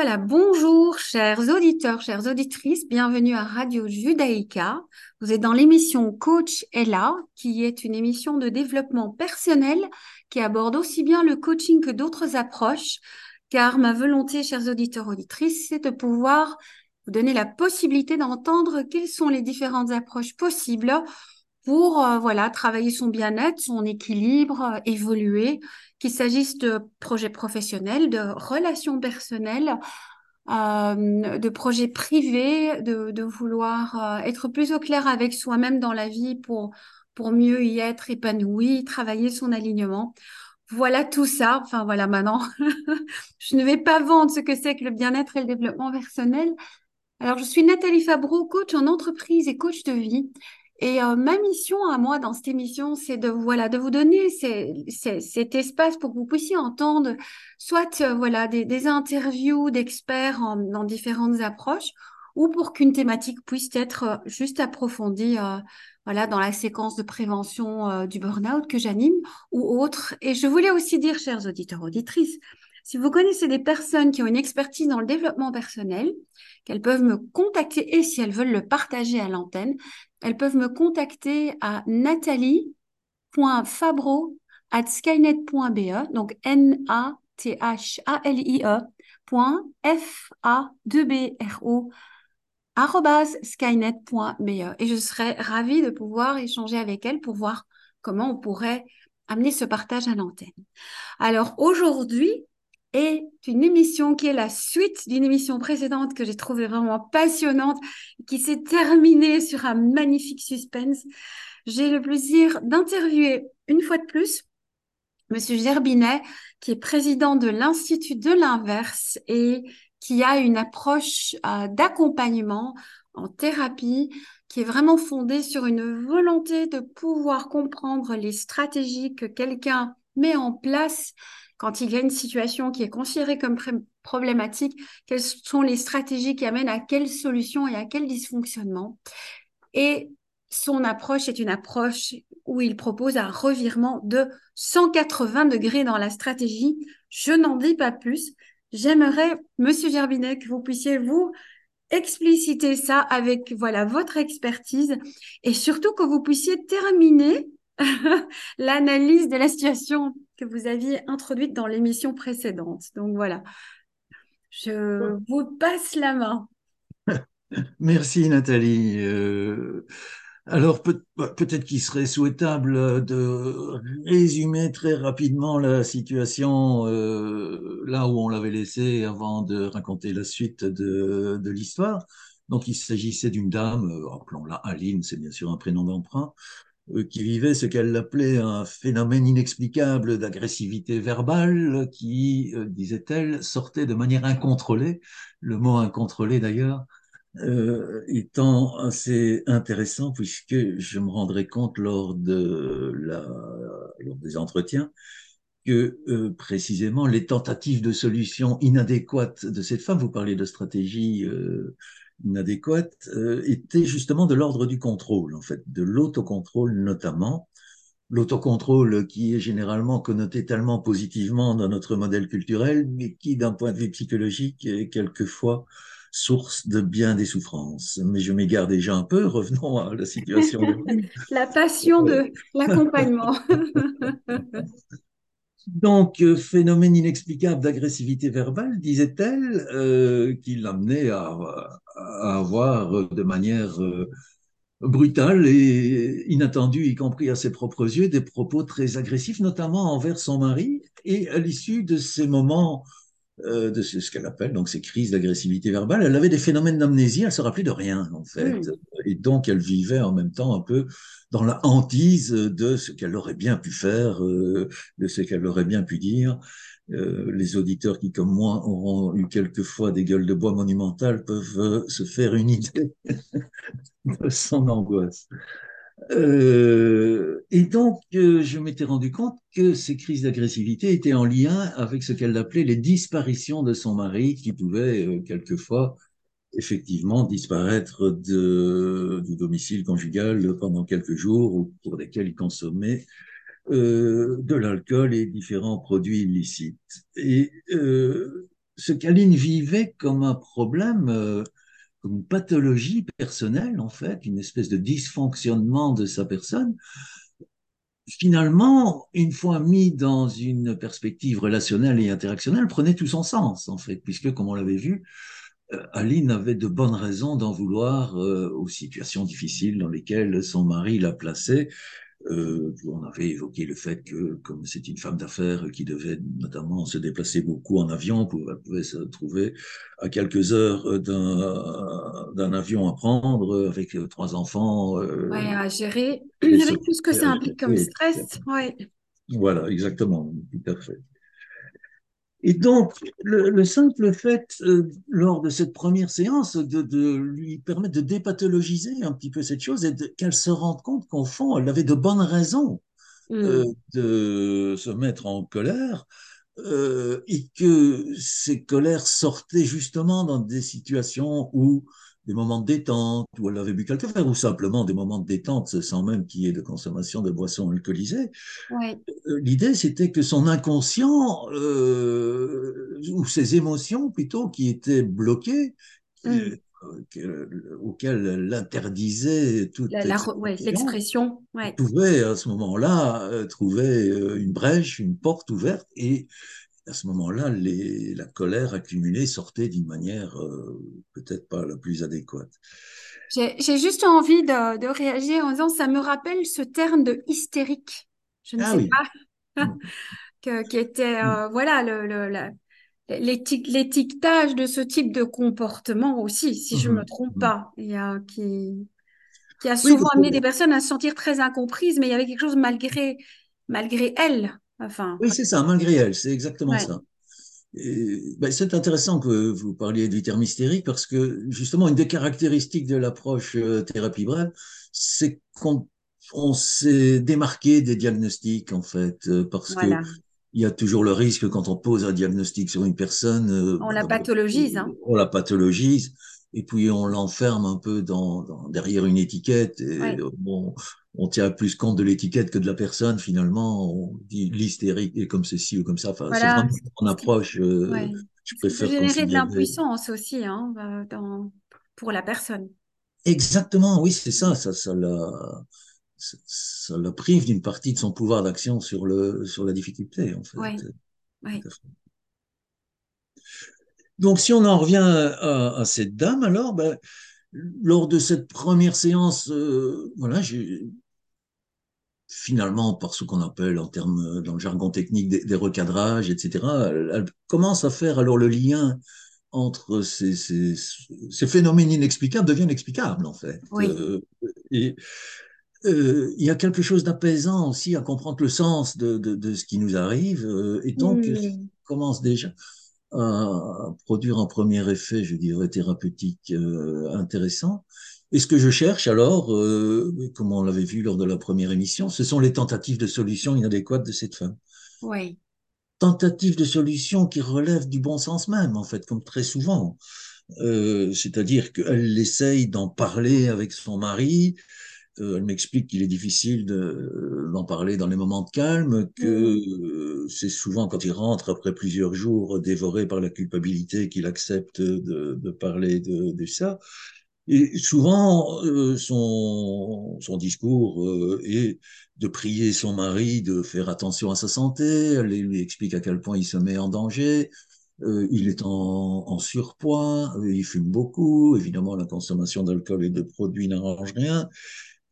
Voilà, bonjour chers auditeurs, chères auditrices, bienvenue à Radio Judaïka. Vous êtes dans l'émission Coach Ella, qui est une émission de développement personnel qui aborde aussi bien le coaching que d'autres approches, car ma volonté, chers auditeurs, auditrices, c'est de pouvoir vous donner la possibilité d'entendre quelles sont les différentes approches possibles pour euh, voilà travailler son bien-être, son équilibre, euh, évoluer, qu'il s'agisse de projets professionnels, de relations personnelles, euh, de projets privés, de, vouloir être plus au clair avec soi-même dans la vie pour pour mieux y être épanoui, travailler son alignement. Voilà tout ça. Enfin voilà maintenant, je ne vais pas vendre ce que c'est que le bien-être et le développement personnel. Alors je suis Nathalie Fabreau, coach en entreprise et coach de vie. Et euh, ma mission à moi dans cette émission, c'est de voilà de vous donner cet espace pour que vous puissiez entendre soit euh, voilà des, interviews d'experts dans différentes approches, ou pour qu'une thématique puisse être euh, juste approfondie voilà dans la séquence de prévention du burn-out que j'anime ou autre. Et je voulais aussi dire, chers auditeurs auditrices, si vous connaissez des personnes qui ont une expertise dans le développement personnel, qu'elles peuvent me contacter et si elles veulent le partager à l'antenne, elles peuvent me contacter à nathalie.fabro@skynet.be, donc N-A-T-H-A-L-I-E, F-A-2-B-R-O, skynet.be. Et je serais ravie de pouvoir échanger avec elles pour voir comment on pourrait amener ce partage à l'antenne. Alors aujourd'hui, est une émission qui est la suite d'une émission précédente que j'ai trouvée vraiment passionnante, qui s'est terminée sur un magnifique suspense. J'ai le plaisir d'interviewer une fois de plus Monsieur Gerbinet, qui est président de l'Institut de l'inverse et qui a une approche euh, d'accompagnement en thérapie qui est vraiment fondée sur une volonté de pouvoir comprendre les stratégies que quelqu'un met en place quand il y a une situation qui est considérée comme problématique, quelles sont les stratégies qui amènent à quelle solution et à quel dysfonctionnement. Et son approche est une approche où il propose un revirement de 180 degrés dans la stratégie. Je n'en dis pas plus. J'aimerais, Monsieur Gerbinet, que vous puissiez vous expliciter ça avec voilà votre expertise et surtout que vous puissiez terminer l'analyse de la situation que vous aviez introduite dans l'émission précédente. Donc voilà, je vous passe la main. Merci Nathalie. Euh, alors bah, peut-être qu'il serait souhaitable de résumer très rapidement la situation euh, là où on l'avait laissé avant de raconter la suite de, de l'histoire. Donc il s'agissait d'une dame, euh, appelons-la Aline, c'est bien sûr un prénom d'emprunt, qui vivait ce qu'elle appelait un phénomène inexplicable d'agressivité verbale qui, euh, disait-elle, sortait de manière incontrôlée. Le mot incontrôlé, d'ailleurs, euh, étant assez intéressant puisque je me rendrai compte lors, de la, lors des entretiens que euh, précisément les tentatives de solution inadéquates de cette femme, vous parliez de stratégie inadéquate euh, était justement de l'ordre du contrôle, en fait, de l'autocontrôle notamment. L'autocontrôle qui est généralement connoté tellement positivement dans notre modèle culturel, mais qui, d'un point de vue psychologique, est quelquefois source de bien des souffrances. Mais je m'égare déjà un peu, revenons à la situation. la passion de l'accompagnement. Donc, euh, phénomène inexplicable d'agressivité verbale, disait-elle, euh, qui l'amenait à, à, avoir de manière euh, brutale et inattendue, y compris à ses propres yeux, des propos très agressifs, notamment envers son mari. Et à l'issue de ces moments euh, de ce, qu'elle appelle donc ces crises d'agressivité verbale. Elle avait des phénomènes d'amnésie, elle se rappelait de rien en fait, hmm. et donc elle vivait en même temps un peu dans la hantise de ce qu'elle aurait bien pu faire, euh, de ce qu'elle aurait bien pu dire. Euh, les auditeurs qui, comme moi, auront eu quelquefois des gueules de bois monumentales peuvent se faire une idée de son angoisse. Euh, et donc, euh, je m'étais rendu compte que ces crises d'agressivité étaient en lien avec ce qu'elle appelait les disparitions de son mari, qui pouvaient euh, quelquefois effectivement disparaître de, du domicile conjugal pendant quelques jours, ou pour lesquels il consommait de l'alcool et différents produits illicites. Et ce qu'Aline vivait comme un problème, euh, comme une pathologie personnelle, en fait, une espèce de dysfonctionnement de sa personne, finalement, une fois mis dans une perspective relationnelle et interactionnelle, prenait tout son sens, en fait, puisque, comme on l'avait vu, euh, Aline avait de bonnes raisons d'en vouloir euh, aux situations difficiles dans lesquelles son mari la plaçait. Euh, on avait évoqué le fait que, comme c'est une femme d'affaires qui devait notamment se déplacer beaucoup en avion, elle pouvait se trouver à quelques heures d'un avion à prendre avec trois enfants. Euh, ouais, à gérer, avec tout ce que ça implique comme stress. Ouais. Voilà, exactement, tout à fait. Et donc, le, simple fait, euh, lors de cette première séance, de, lui permettre de dépathologiser un petit peu cette chose et qu'elle se rende compte qu'au fond, elle avait de bonnes raisons euh, mm. de se mettre en colère euh, et que ces colères sortaient justement dans des situations où des moments de détente, où elle avait bu quelque chose, ou simplement des moments de détente sans même qu'il y ait de consommation de boissons alcoolisées. Ouais. Euh, l'idée, c'était que son inconscient, euh, ou ses émotions plutôt, qui étaient bloquées, mm. euh, auxquelles elle interdisait toute l'expression, ouais, pouvait à ce moment-là trouver une brèche, une porte ouverte et à ce moment-là, la colère accumulée sortait d'une manière euh, peut-être pas la plus adéquate. J'ai juste envie de, réagir en disant, ça me rappelle ce terme de hystérique. Je ne ah sais pas. que, qui était, euh, voilà, le, l'étiquetage de ce type de comportement aussi, si je ne me mhm. trompe mhm. pas, qui a souvent amené des personnes à se sentir très incomprises, mais il y avait quelque chose malgré, malgré elles oui, c'est ça, malgré elle, c'est exactement ça. Ben, c'est intéressant que vous parliez du terme hystérique parce que justement, une des caractéristiques de l'approche euh, thérapie brève, c'est qu'on s'est démarqué des diagnostics en fait, euh, parce que il y a toujours le risque quand on pose un diagnostic sur une personne. Euh, on la pathologise. Hein. On la pathologise et puis on l'enferme un peu dans, derrière une étiquette. Et bon, on tient plus compte de l'étiquette que de la personne finalement. On dit l'hystérique est comme ceci ou comme ça. Enfin, c'est vraiment mon approche. Euh, je préfère générer de l'impuissance aussi hein, euh, pour la personne. Exactement, oui, c'est ça. Ça, ça la, ça la prive d'une partie de son pouvoir d'action sur le sur la difficulté en fait. Donc, si on en revient à, cette dame, alors, ben, lors de cette première séance, euh, voilà, j'ai finalement, par ce qu'on appelle en termes, dans le jargon technique, des, recadrages, etc., elle, commence à faire alors le lien entre ces, ces, ces phénomènes inexplicables deviennent explicables, en fait. Euh, et euh, il y a quelque chose d'apaisant aussi à comprendre le sens de, de, de ce qui nous arrive, et donc, commence déjà à produire un premier effet, je dirais, thérapeutique euh, intéressant. Et ce que je cherche alors, euh, comme on l'avait vu lors de la première émission, ce sont les tentatives de solutions inadéquates de cette femme. Oui. Tentatives de solutions qui relèvent du bon sens même, en fait, comme très souvent. Euh, C'est-à-dire qu'elle essaye d'en parler avec son mari, euh, elle m'explique qu'il est difficile d'en parler dans les moments de calme, que mm. c'est souvent quand il rentre après plusieurs jours dévoré par la culpabilité qu'il accepte de, de, parler de, de, ça. Et souvent, euh, son, son discours euh, est de prier son mari de faire attention à sa santé. Elle lui explique à quel point il se met en danger. Euh, il est en, en surpoids, il fume beaucoup. Évidemment, la consommation d'alcool et de produits n'arrange rien.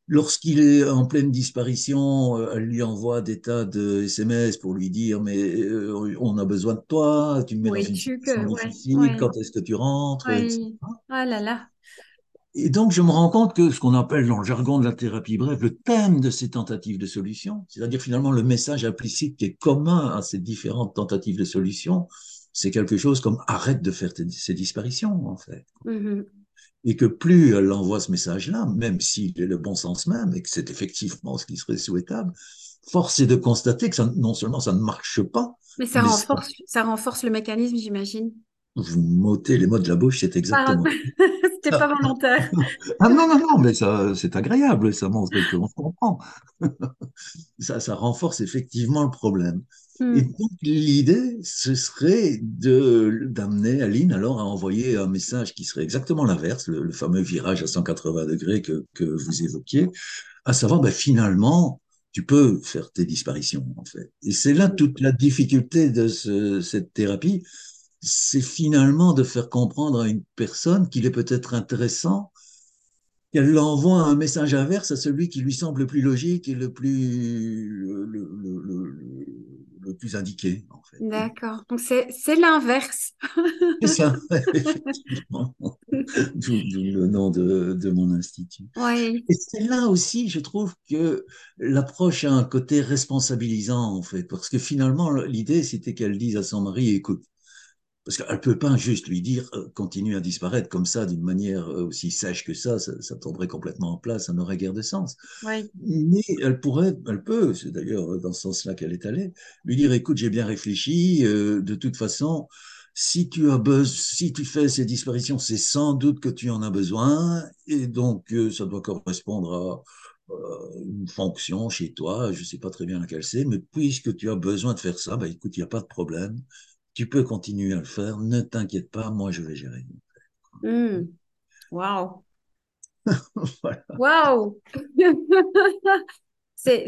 Lorsqu'il est en pleine disparition, elle lui envoie des tas de SMS pour lui dire mais on a besoin de toi, tu me mets dans une situation difficile, quand est-ce que tu rentres Ah là là. Et donc je me rends compte que ce qu'on appelle dans le jargon de la thérapie brève le thème de ces tentatives de solution, c'est-à-dire finalement le message implicite qui est commun à ces différentes tentatives de solution, c'est quelque chose comme arrête de faire ces disparitions en fait. Mm-hmm et que plus elle envoie ce message-là, même s'il est le bon sens même, et que c'est effectivement ce qui serait souhaitable, force est de constater que ça, non seulement ça ne marche pas, mais ça, renforce, ça... renforce le mécanisme, j'imagine. Vous m'ôtez les mots de la bouche, c'est exactement. C'était pas volontaire. ah non, non, non, mais ça, c'est agréable, ça montre qu'on comprend. ça, ça renforce effectivement le problème. Et Hmm. donc, l'idée, ce serait de, d'amener Aline alors à envoyer un message qui serait exactement l'inverse, le, le fameux virage à 180 degrés que, que vous évoquiez, à savoir, ben, finalement, tu peux faire tes disparitions, en fait. Et c'est là toute la difficulté de ce, cette thérapie, c'est finalement de faire comprendre à une personne qu'il est peut-être intéressant qu'elle envoie un message inverse à celui qui lui semble le plus logique et le plus, le, le, le, le plus indiqué, en fait. D'accord. Donc c'est c'est l'inverse. C'est ça, effectivement. D'où le nom de, de mon institut. Oui, Et c'est là aussi, je trouve que l'approche a un côté responsabilisant, en fait, parce que finalement, l'idée, c'était qu'elle dise à son mari, écoute, parce qu'elle ne peut pas juste lui dire euh, continue à disparaître comme ça d'une manière euh, aussi sèche que ça, ça, ça tomberait complètement en place, ça n'aurait guère de sens. oui, Mais elle pourrait, elle peut, c'est d'ailleurs dans ce sens-là qu'elle est allée, lui dire écoute, j'ai bien réfléchi, euh, de toute façon, si tu as besoin, si tu fais ces disparitions, c'est sans doute que tu en as besoin, et donc euh, ça doit correspondre à euh, une fonction chez toi, je ne sais pas très bien laquelle c'est, mais puisque tu as besoin de faire ça, bah écoute, il n'y a pas de problème tu peux continuer à le faire, ne t'inquiète pas, moi je vais gérer. Waouh. voilà. Waouh. C'est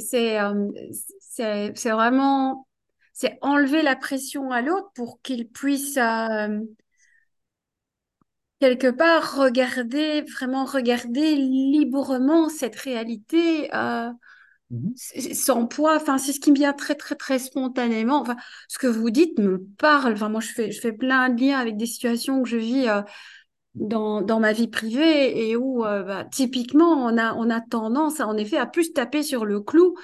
vraiment c'est enlever la pression à l'autre pour qu'il puisse euh, quelque part regarder vraiment regarder librement cette réalité euh, Mhm. sans poids. Enfin, c'est ce qui me vient très très très spontanément. Enfin, ce que vous dites me parle. Enfin, moi je fais je fais plein de liens avec des situations que je vis. euh, dans, dans ma vie privée et où euh, bah, typiquement on a, on a tendance en effet à plus taper sur le clou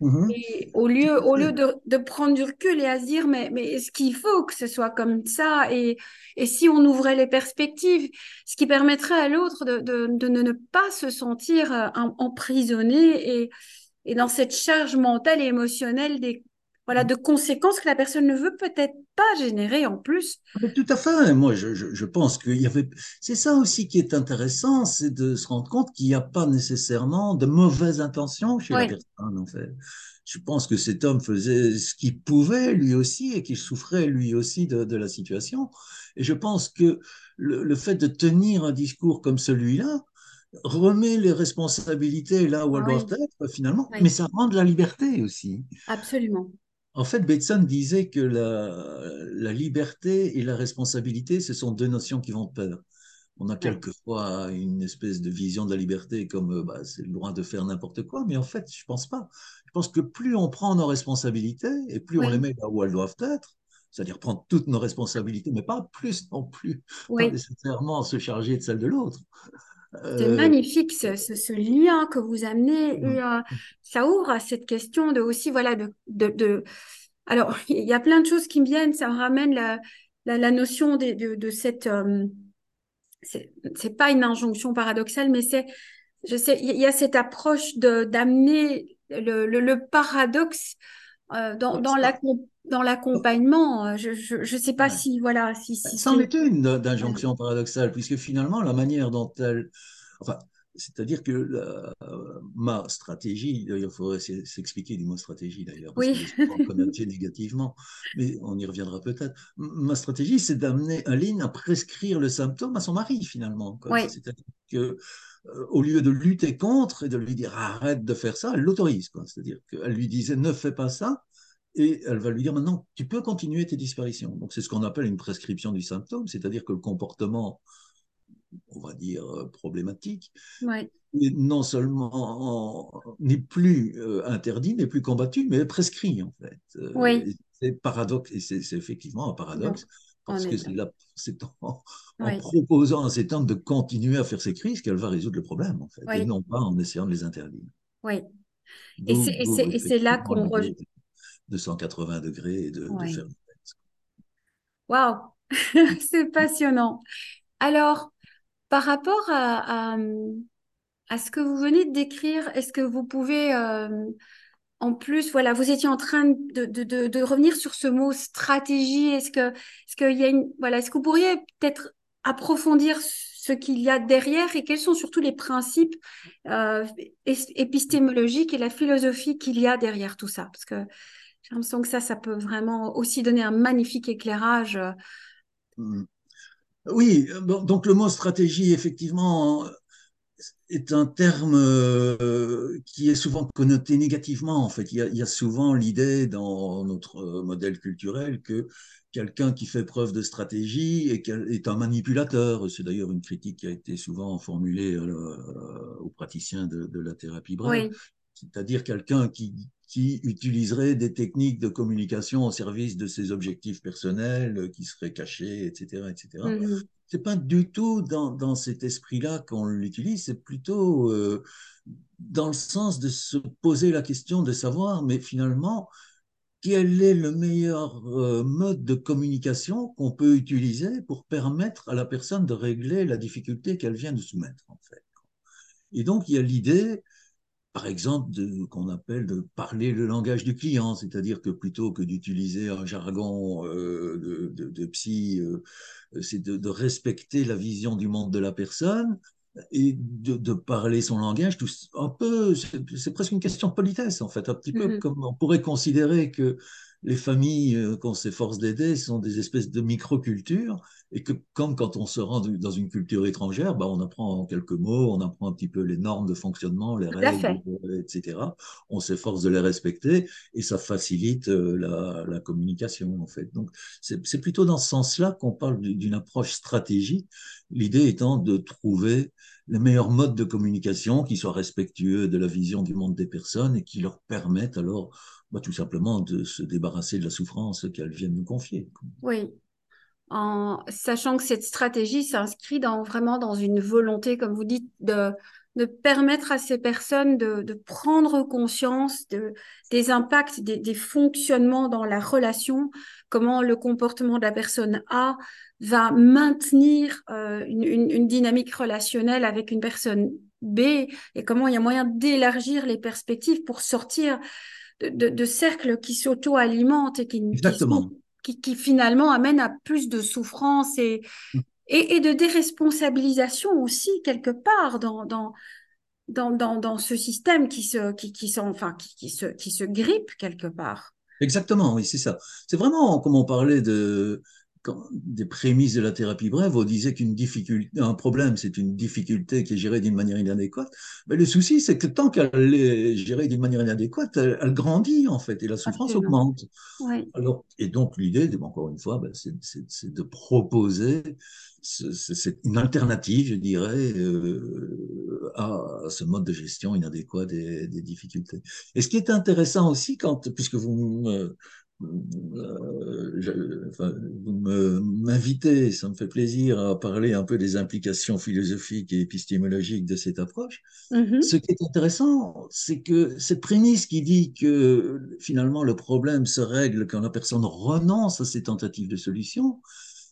Mhm. et au lieu, à au lieu de, de prendre du recul et à se dire mais, mais est-ce qu'il faut que ce soit comme ça et, et si on ouvrait les perspectives, ce qui permettrait à l'autre de, de, de ne pas se sentir euh, em- emprisonné et, et dans cette charge mentale et émotionnelle des, voilà, de conséquences que la personne ne veut peut-être pas générer en plus. Mais Tout à fait. Moi, je, je, je pense qu'il y avait. C'est ça aussi qui est intéressant, c'est de se rendre compte qu'il n'y a pas nécessairement de mauvaises intentions chez la personne, en fait. Je pense que cet homme faisait ce qu'il pouvait lui aussi et qu'il souffrait lui aussi de, de la situation. Et je pense que le, le fait de tenir un discours comme celui-là remet les responsabilités là où elles doivent être, finalement, mais ça rend de la liberté aussi. absolument. En fait, Bateson disait que la, la liberté et la responsabilité, ce sont deux notions qui vont de pair. On a Ouais, quelquefois une espèce de vision de la liberté comme euh, bah, c'est le droit de faire n'importe quoi, mais en fait, je pense pas. Je pense que plus on prend nos responsabilités et plus on les met là où elles doivent être, c'est-à-dire prendre toutes nos responsabilités, mais pas plus non plus, pas nécessairement se charger de celle de l'autre. C'est Euh, magnifique ce, ce, ce lien que vous amenez et euh, ça ouvre à cette question de aussi voilà de, de, de... alors il y a plein de choses qui me viennent ça me ramène la, la, la notion de, de, de cette euh, c'est pas une injonction paradoxale mais c'est je sais il y a cette approche de d'amener le, le, le paradoxe euh, dans dans l'accompagnement Euh, je, je sais pas ouais. si voilà si si C'en est une d'injonction paradoxale, puisque finalement, la manière dont elle. Enfin, c'est-à-dire que la- ma stratégie, il faudrait s'expliquer du mot stratégie, d'ailleurs, parce oui souvent connoté négativement, mais on y reviendra peut-être. Ma stratégie, c'est d'amener Aline à prescrire le symptôme à son mari, finalement. oui C'est-à-dire que, euh, au lieu de lutter contre et de lui dire arrête de faire ça, elle l'autorise. C'est-à-dire qu'elle lui disait ne fais pas ça, et elle va lui dire maintenant, tu peux continuer tes disparitions. Donc, c'est ce qu'on appelle une prescription du symptôme, c'est-à-dire que le comportement, on va dire, euh, problématique, oui non seulement n'est plus euh, interdit, n'est plus combattu, mais prescrit, en fait. Euh, oui c'est paradoxe, et c'est effectivement un paradoxe, parce que c'est en, oui proposant à cet homme de continuer à faire ses crises qu'elle va résoudre le problème, en fait, et oui non pas en essayant de les interdire. Oui. Et c'est là qu'on re... l'idée de 180 degrés et de, de faire Ouais. Waouh, c'est passionnant. Alors, par rapport à, ce que vous venez de décrire, est-ce que vous pouvez, euh, en plus, voilà, vous étiez en train de, revenir sur ce mot stratégie. Est-ce que, est-ce y a voilà, est-ce que vous pourriez peut-être approfondir ce qu'il y a derrière et quels sont surtout les principes euh, ép- épistémologiques et la philosophie qu'il y a derrière tout ça? Parce que J'ai l'impression que ça, ça peut vraiment aussi donner un magnifique éclairage. Hmm. Oui, donc le mot stratégie, effectivement, est un terme euh, qui est souvent connoté négativement. En fait, il y a, souvent l'idée dans notre modèle culturel que quelqu'un qui fait preuve de stratégie est, un manipulateur. C'est d'ailleurs une critique qui a été souvent formulée aux praticiens de, la thérapie brève. C'est-à-dire quelqu'un qui, qui utiliserait des techniques de communication au service de ses objectifs personnels, qui seraient cachés, etc., etc c'est pas du tout dans, dans cet esprit-là qu'on l'utilise, c'est plutôt euh, dans le sens de se poser la question de savoir, mais finalement, quel est le meilleur euh, mode de communication qu'on peut utiliser pour permettre à la personne de régler la difficulté qu'elle vient de soumettre, en fait. Et donc, il y a l'idée par exemple, qu'on appelle de parler le langage du client, c'est-à-dire que plutôt que d'utiliser un jargon euh, de, psy, euh, c'est de, respecter la vision du monde de la personne et de, parler son langage, tout, un peu, c'est presque une question de politesse en fait, un petit peu mm-hmm. comme on pourrait considérer que les familles euh, qu'on s'efforce d'aider sont des espèces de microcultures et que comme quand on se rend dans une culture étrangère, bah, on apprend en quelques mots, on apprend un petit peu les normes de fonctionnement, les règles, euh, etc. On s'efforce de les respecter et ça facilite euh, la, la communication en fait. Donc c'est plutôt dans ce sens-là qu'on parle d'une approche stratégique, l'idée étant de trouver les meilleurs modes de communication qui soient respectueux de la vision du monde des personnes et qui leur permettent alors bah, tout simplement de se débarrasser de la souffrance qu'elles viennent nous confier. Oui, en sachant que cette stratégie s'inscrit dans, vraiment dans une volonté, comme vous dites, de, de permettre à ces personnes de, de prendre conscience de, des impacts, des, des, fonctionnements dans la relation, comment le comportement de la personne A va maintenir euh, une, une, une, dynamique relationnelle avec une personne B et comment il y a moyen d'élargir les perspectives pour sortir de, cercles qui s'auto-alimentent et qui, qui, qui, finalement amènent à plus de souffrance et, mm. et, de déresponsabilisation aussi, quelque part, dans, dans, dans, dans, ce système qui se, qui, qui, enfin, qui, qui, se, qui se grippe quelque part. Exactement, oui, c'est ça. C'est vraiment, comme on parlait de, des prémices de la thérapie brève, on disait qu'une difficulté, un problème, c'est une difficulté qui est gérée d'une manière inadéquate. Mais le souci, c'est que tant qu'elle est gérée d'une manière inadéquate, elle, grandit en fait et la souffrance augmente. Alors, et donc l'idée, encore une fois, ben, c'est de proposer c'est une alternative, je dirais, euh, à, ce mode de gestion inadéquat des, des, difficultés. Et ce qui est intéressant aussi, quand, puisque vous me, euh, enfin, vous m'invitez, ça me fait plaisir à parler un peu des implications philosophiques et épistémologiques de cette approche. Mm-hmm. Ce qui est intéressant, c'est que cette prémisse qui dit que finalement le problème se règle quand la personne renonce à ses tentatives de solution,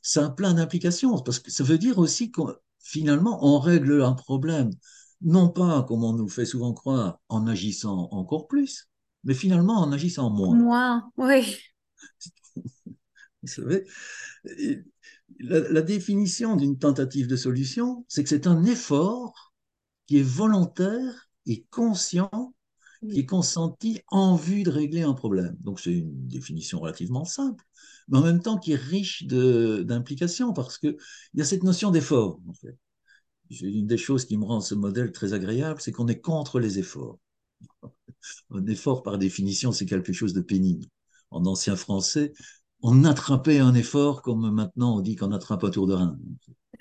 ça a plein d'implications, parce que ça veut dire aussi que finalement on règle un problème, non pas comme on nous fait souvent croire en agissant encore plus, mais finalement en agissant moins. Moins, oui. Vous savez, la, définition d'une tentative de solution, c'est que c'est un effort qui est volontaire et conscient, qui est consenti en vue de régler un problème. Donc c'est une définition relativement simple, mais en même temps qui est riche d'implications, parce qu'il y a cette notion d'effort, en fait. Une des choses qui me rend ce modèle très agréable, c'est qu'on est contre les efforts. Un effort, par définition, c'est quelque chose de pénible. En ancien français, on attrapait un effort comme maintenant on dit qu'on attrape un tour de rein.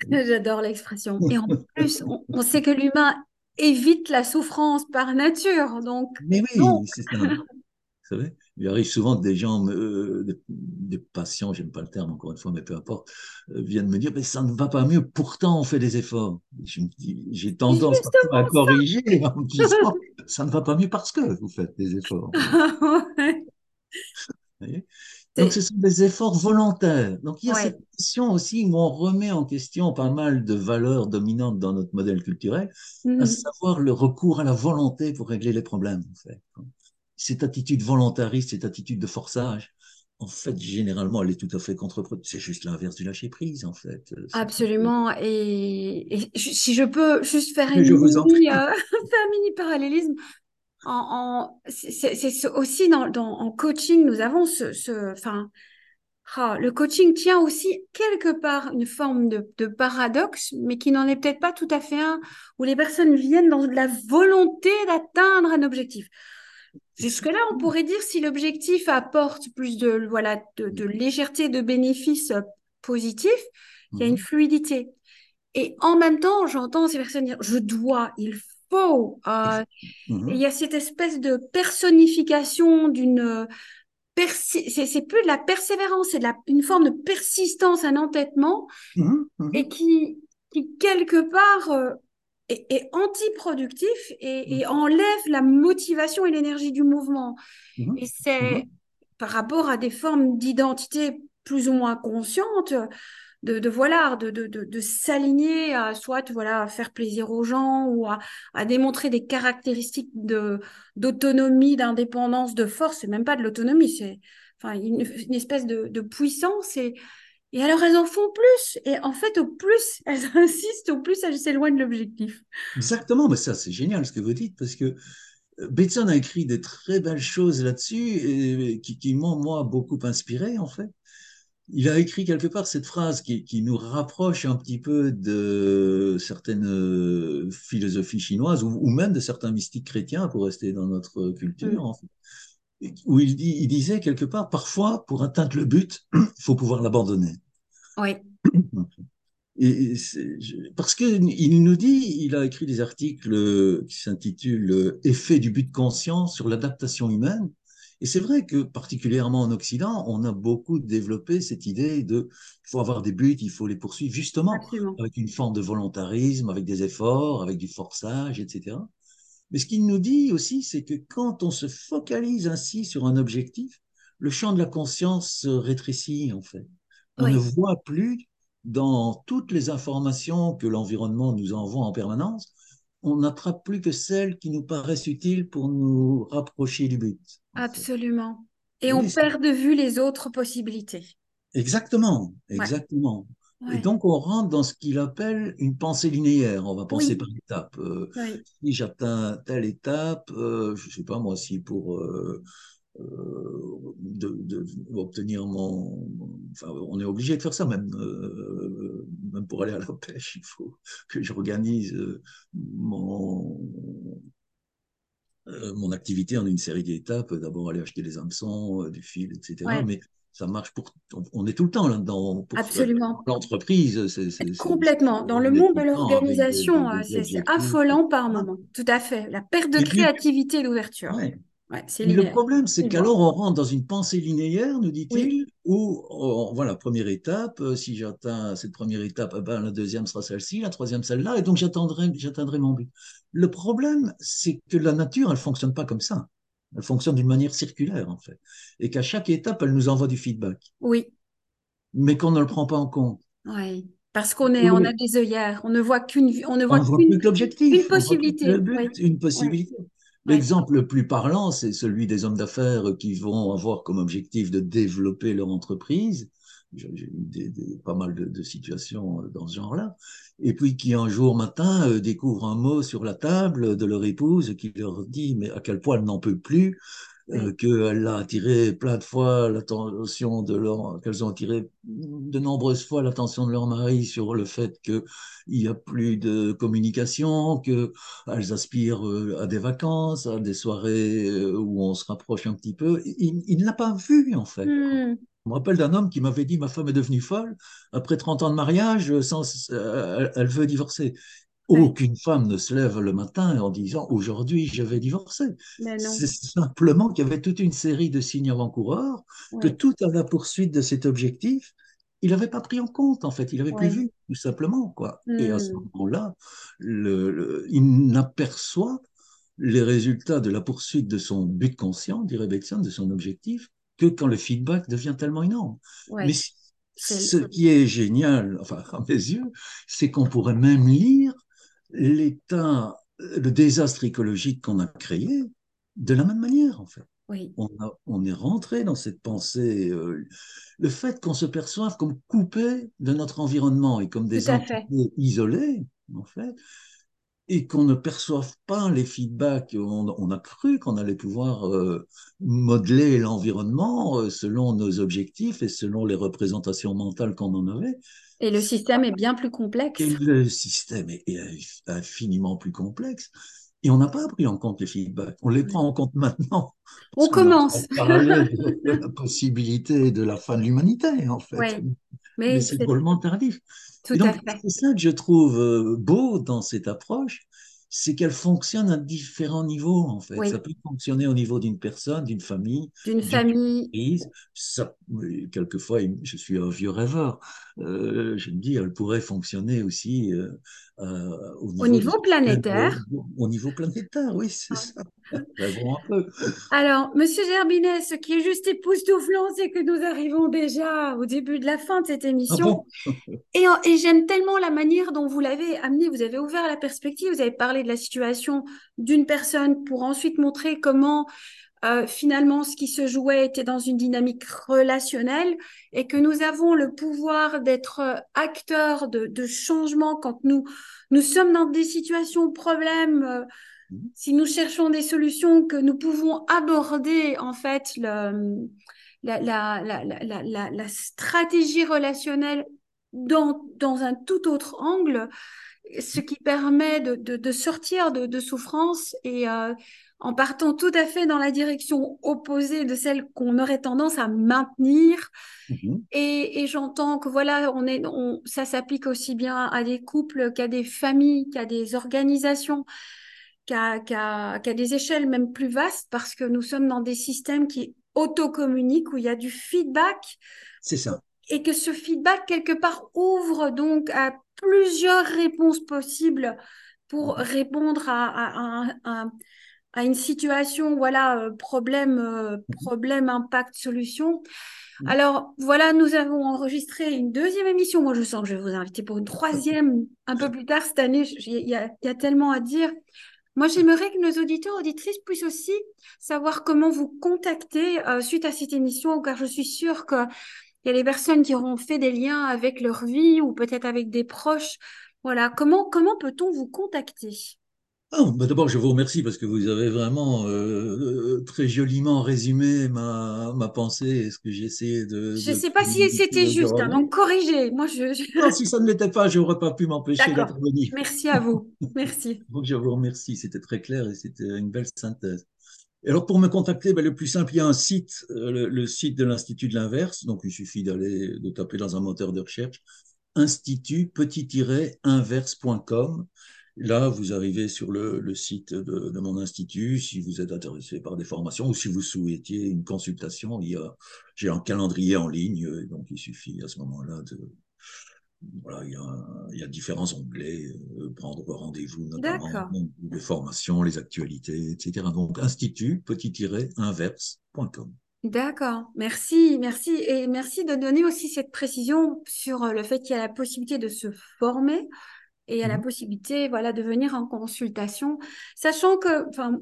J'adore l'expression. Et en plus, on, sait que l'humain évite la souffrance par nature. Donc, Mais oui, c'est ça. Vous savez, il arrive souvent que des gens, euh, des, patients, j'aime pas le terme encore une fois, mais peu importe, euh, viennent me dire, mais ça ne va pas mieux, pourtant on fait des efforts. J'ai tendance à corriger en disant, ça ne va pas mieux parce que vous faites des efforts. Donc, ce sont des efforts volontaires. Donc, il y a cette question aussi où on remet en question pas mal de valeurs dominantes dans notre modèle culturel, à mmh. savoir le recours à la volonté pour régler les problèmes. En fait cette attitude volontariste, cette attitude de forçage, en fait, généralement, elle est tout à fait contre-productive. C'est juste l'inverse du lâcher-prise, en fait. Absolument. Et, si je peux juste faire, une mini, euh, un mini parallélisme, en, c'est aussi dans, dans, en coaching, nous avons ce, ce enfin, ah, le coaching tient aussi quelque part une forme de, de paradoxe, mais qui n'en est peut-être pas tout à fait un, où les personnes viennent dans la volonté d'atteindre un objectif. Jusque-là, on pourrait dire si l'objectif apporte plus de, voilà, de, de légèreté, de bénéfices positifs, il y a une fluidité. Et en même temps, j'entends ces personnes dire je dois, il faut. Euh, Il y a cette espèce de personnification d'une. c'est plus de la persévérance, c'est une forme de persistance, un entêtement, et qui, qui quelque part euh, est, est antiproductif et, et, enlève la motivation et l'énergie du mouvement. Et c'est par rapport à des formes d'identité plus ou moins conscientes de, de voilà, de, de, de s'aligner à soit voilà, à faire plaisir aux gens ou à, à démontrer des caractéristiques de, d'autonomie, d'indépendance, de force. C'est même pas de l'autonomie, c'est enfin, une, une espèce de, de puissance. Et, et alors, elles en font plus. Et en fait, au plus elles insistent, au plus elles s'éloignent de l'objectif. Exactement, mais ça, c'est génial ce que vous dites, parce que Bateson a écrit des très belles choses là-dessus et qui, qui m'ont, moi, beaucoup inspiré, en fait il a écrit quelque part cette phrase qui, qui, nous rapproche un petit peu de certaines euh, philosophies chinoises ou, ou même de certains mystiques chrétiens, pour rester dans notre culture, mm. en fait, où il, dit, il disait quelque part, parfois, pour atteindre le but, il faut pouvoir l'abandonner. Oui. Et parce qu'il nous dit, il a écrit des articles qui s'intitulent Effet du but conscient sur l'adaptation humaine. Et c'est vrai que particulièrement en Occident, on a beaucoup développé cette idée de il faut avoir des buts, il faut les poursuivre justement Absolument. avec une forme de volontarisme, avec des efforts, avec du forçage, etc. Mais ce qu'il nous dit aussi, c'est que quand on se focalise ainsi sur un objectif, le champ de la conscience se rétrécit en fait. On Oui. ne voit plus dans toutes les informations que l'environnement nous envoie en permanence, on n'attrape plus que celles qui nous paraissent utiles pour nous rapprocher du but. Absolument. Et on Oui, perd de vue les autres possibilités. exactement, Ouais. exactement. Et donc, on rentre dans ce qu'il appelle une pensée linéaire. On va penser Oui. par étapes. Euh, Oui. si j'atteins telle étape, euh, je sais pas moi, si pour euh, de, de- obtenir mon, enfin, on est obligé de faire ça même, euh, même pour aller à la pêche, il faut que j'organise euh, mon euh, mon activité en une série d'étapes. D'abord aller acheter des hameçons, euh, du fil, etc. Ouais. Mais ça marche pour, on, est tout le temps là-dedans. Absolument. l'entreprise, c'est, Complètement. Dans le monde de l'organisation, euh, c'est affolant par moment. Tout à fait. La perte de créativité et d'ouverture. ouais. Ouais, le problème, c'est On qu'alors on rentre dans une pensée linéaire, nous Oui. dit-il, où, oh, voilà, première étape, euh, si j'atteins cette première étape, eh ben, la deuxième sera celle-ci, la troisième celle-là, et donc j'atteindrai, mon but. Le problème, c'est que la nature, elle fonctionne pas comme ça. Elle fonctionne d'une manière circulaire, en fait. Et qu'à chaque étape, elle nous envoie du feedback, Oui. mais qu'on ne le prend pas en compte. Oui. Parce qu'on est, on a des œillères. On ne voit qu'une, on ne On voit ne voit qu'une, plus que l'objectif, une on voit plus que possibilité. le but, Oui. une possibilité. Oui. L'exemple le plus parlant, c'est celui des hommes d'affaires qui vont avoir comme objectif de développer leur entreprise. J'ai eu pas mal de, de situations euh, dans ce genre-là. Et puis qui un jour matin euh, découvrent un mot sur la table de leur épouse qui leur dit mais à quel point elle n'en peut plus, euh, Oui. qu'elle a attiré plein de fois l'attention de leur, qu'elles ont attiré de nombreuses fois l'attention de leur mari sur le fait que il y a plus de communication, que elles aspirent euh, à des vacances, à des soirées euh, où on se rapproche un petit peu. Il, il ne l'a pas vu, en fait. Hmm. Je me rappelle d'un homme qui m'avait dit Ma femme est devenue folle. Après 30 ans de mariage, sans, euh, elle veut divorcer. Oui. Aucune femme ne se lève le matin en disant Aujourd'hui, je vais divorcer. Non. C'est simplement qu'il y avait toute une série de signes avant-coureurs, que tout à la poursuite de cet objectif, il n'avait pas pris en compte, en fait. Il n'avait plus vu, tout simplement. Quoi. Et à ce Hmm. moment-là, le, le- il n'aperçoit les résultats de la poursuite de son but conscient, dirait Bateson, de son objectif, que quand le feedback devient tellement énorme. Mais ce qui est génial, enfin, à mes yeux, c'est qu'on pourrait même lire l'état, le désastre écologique qu'on a créé de la même manière, en fait. oui. On, a- on est rentré dans cette pensée, euh, le fait qu'on se perçoive comme coupé de notre environnement et comme des entités isolées, en fait, et qu'on ne perçoive pas les feedbacks. On, a cru qu'on allait pouvoir euh, modeler l'environnement euh, selon nos objectifs et selon les représentations mentales qu'on en avait. Et le système est bien plus complexe. Et le système est, infiniment plus complexe. Et on n'a pas pris en compte les feedbacks. On les prend en compte maintenant. On commence. On de, la possibilité de la fin de l'humanité, en fait. mais, mais c'est drôlement tardif. C'est ça que je trouve euh, beau dans cette approche, c'est qu'elle fonctionne à différents niveaux, en fait. Ça peut fonctionner au niveau d'une personne, d'une famille, d'une famille. Ça, quelquefois, je suis un vieux rêveur. Euh, je me dis, elle pourrait fonctionner aussi euh, euh, au niveau, planétaire. Au, niveau planétaire, oui, c'est ça. Alors, Monsieur Gerbinet, ce qui est juste époustouflant, c'est que nous arrivons déjà au début de la fin de cette émission. Ah et, et j'aime tellement la manière dont vous l'avez amené. Vous avez ouvert la perspective, vous avez parlé de la situation d'une personne pour ensuite montrer comment euh, finalement, ce qui se jouait était dans une dynamique relationnelle et que nous avons le pouvoir d'être euh, acteurs de, de changement quand nous, nous sommes dans des situations, problèmes, euh, mmh. si nous cherchons des solutions, que nous pouvons aborder en fait le, la, la, la, la, stratégie relationnelle dans, dans un tout autre angle, ce qui permet de, de, de sortir de, de souffrance et en partant tout à fait dans la direction opposée de celle qu'on aurait tendance à maintenir. Mhm. Et, j'entends que voilà, on est, ça s'applique aussi bien à des couples qu'à des familles, qu'à des organisations, qu'à des échelles même plus vastes, parce que nous sommes dans des systèmes qui auto-communiquent, où il y a du feedback. C'est ça. Et que ce feedback, quelque part, ouvre donc à plusieurs réponses possibles pour mhm. répondre à, à, à une situation, voilà, euh, problème, euh, problème, impact, solution. Mhm. Alors voilà, nous avons enregistré une deuxième émission. Moi, je sens que je vais vous inviter pour une troisième un peu plus tard cette année. Il y a, y a tellement à dire. Moi, j'aimerais que nos auditeurs, auditrices puissent aussi savoir comment vous contacter euh, suite à cette émission, car je suis sûre qu'il y a des personnes qui auront fait des liens avec leur vie ou peut-être avec des proches. Voilà, comment, comment peut-on vous contacter? Ah, bah D'abord, je vous remercie parce que vous avez vraiment euh, très joliment résumé ma, ma pensée et ce que j'ai essayé de. Je ne sais pas si c'était juste, hein, donc corrigez. Moi, je, Non, si ça ne l'était pas, je n'aurais pas pu m'empêcher d'intervenir. Merci à vous. Merci. donc, je vous remercie. C'était très clair et c'était une belle synthèse. Et alors, pour me contacter, ben, le plus simple, il y a un site, euh, le, le, site de l'Institut de l'Inverse. Donc, il suffit d'aller, de taper dans un moteur de recherche institut petit-inverse.com. Là, vous arrivez sur le, site de, mon institut. Si vous êtes intéressé par des formations ou si vous souhaitiez une consultation, il y a, j'ai un calendrier en ligne, donc il suffit à ce moment-là de, voilà, il y, a, il y a différents onglets, euh, prendre rendez-vous, notamment les formations, les actualités, etc. Donc, institut petit-inverse.com. D'accord, merci, merci et merci de donner aussi cette précision sur le fait qu'il y a la possibilité de se former et à la mmh possibilité voilà, de venir en consultation, sachant que enfin,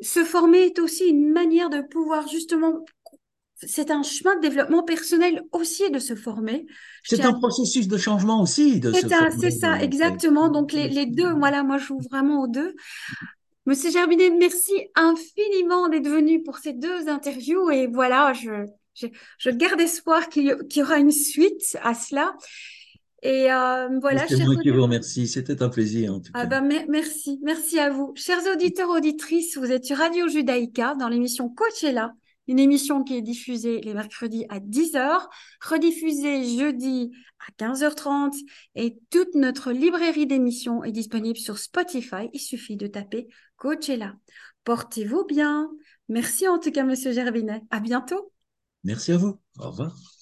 se former est aussi une manière de pouvoir justement c'est un chemin de développement personnel aussi de se former. C'est un processus de changement aussi. C'est ça, exactement. Donc les, les, deux, voilà, moi je joue vraiment aux deux. Monsieur Gerbinet, merci infiniment d'être venu pour ces deux interviews et voilà, je, je, je garde espoir qu'il y, y, aura une suite à cela. Et euh, voilà. C'est moi qui vous remercie. C'était un plaisir en tout ah cas. Ben, merci, merci à vous, chers auditeurs auditrices. Vous êtes sur Radio Judaïka dans l'émission Coachella, une émission qui est diffusée les mercredis à 10h, rediffusée jeudi à 15h30 et toute notre librairie d'émissions est disponible sur Spotify. Il suffit de taper Coachella. Portez-vous bien. Merci en tout cas, Monsieur Gervinet. À bientôt. Merci à vous. Au revoir.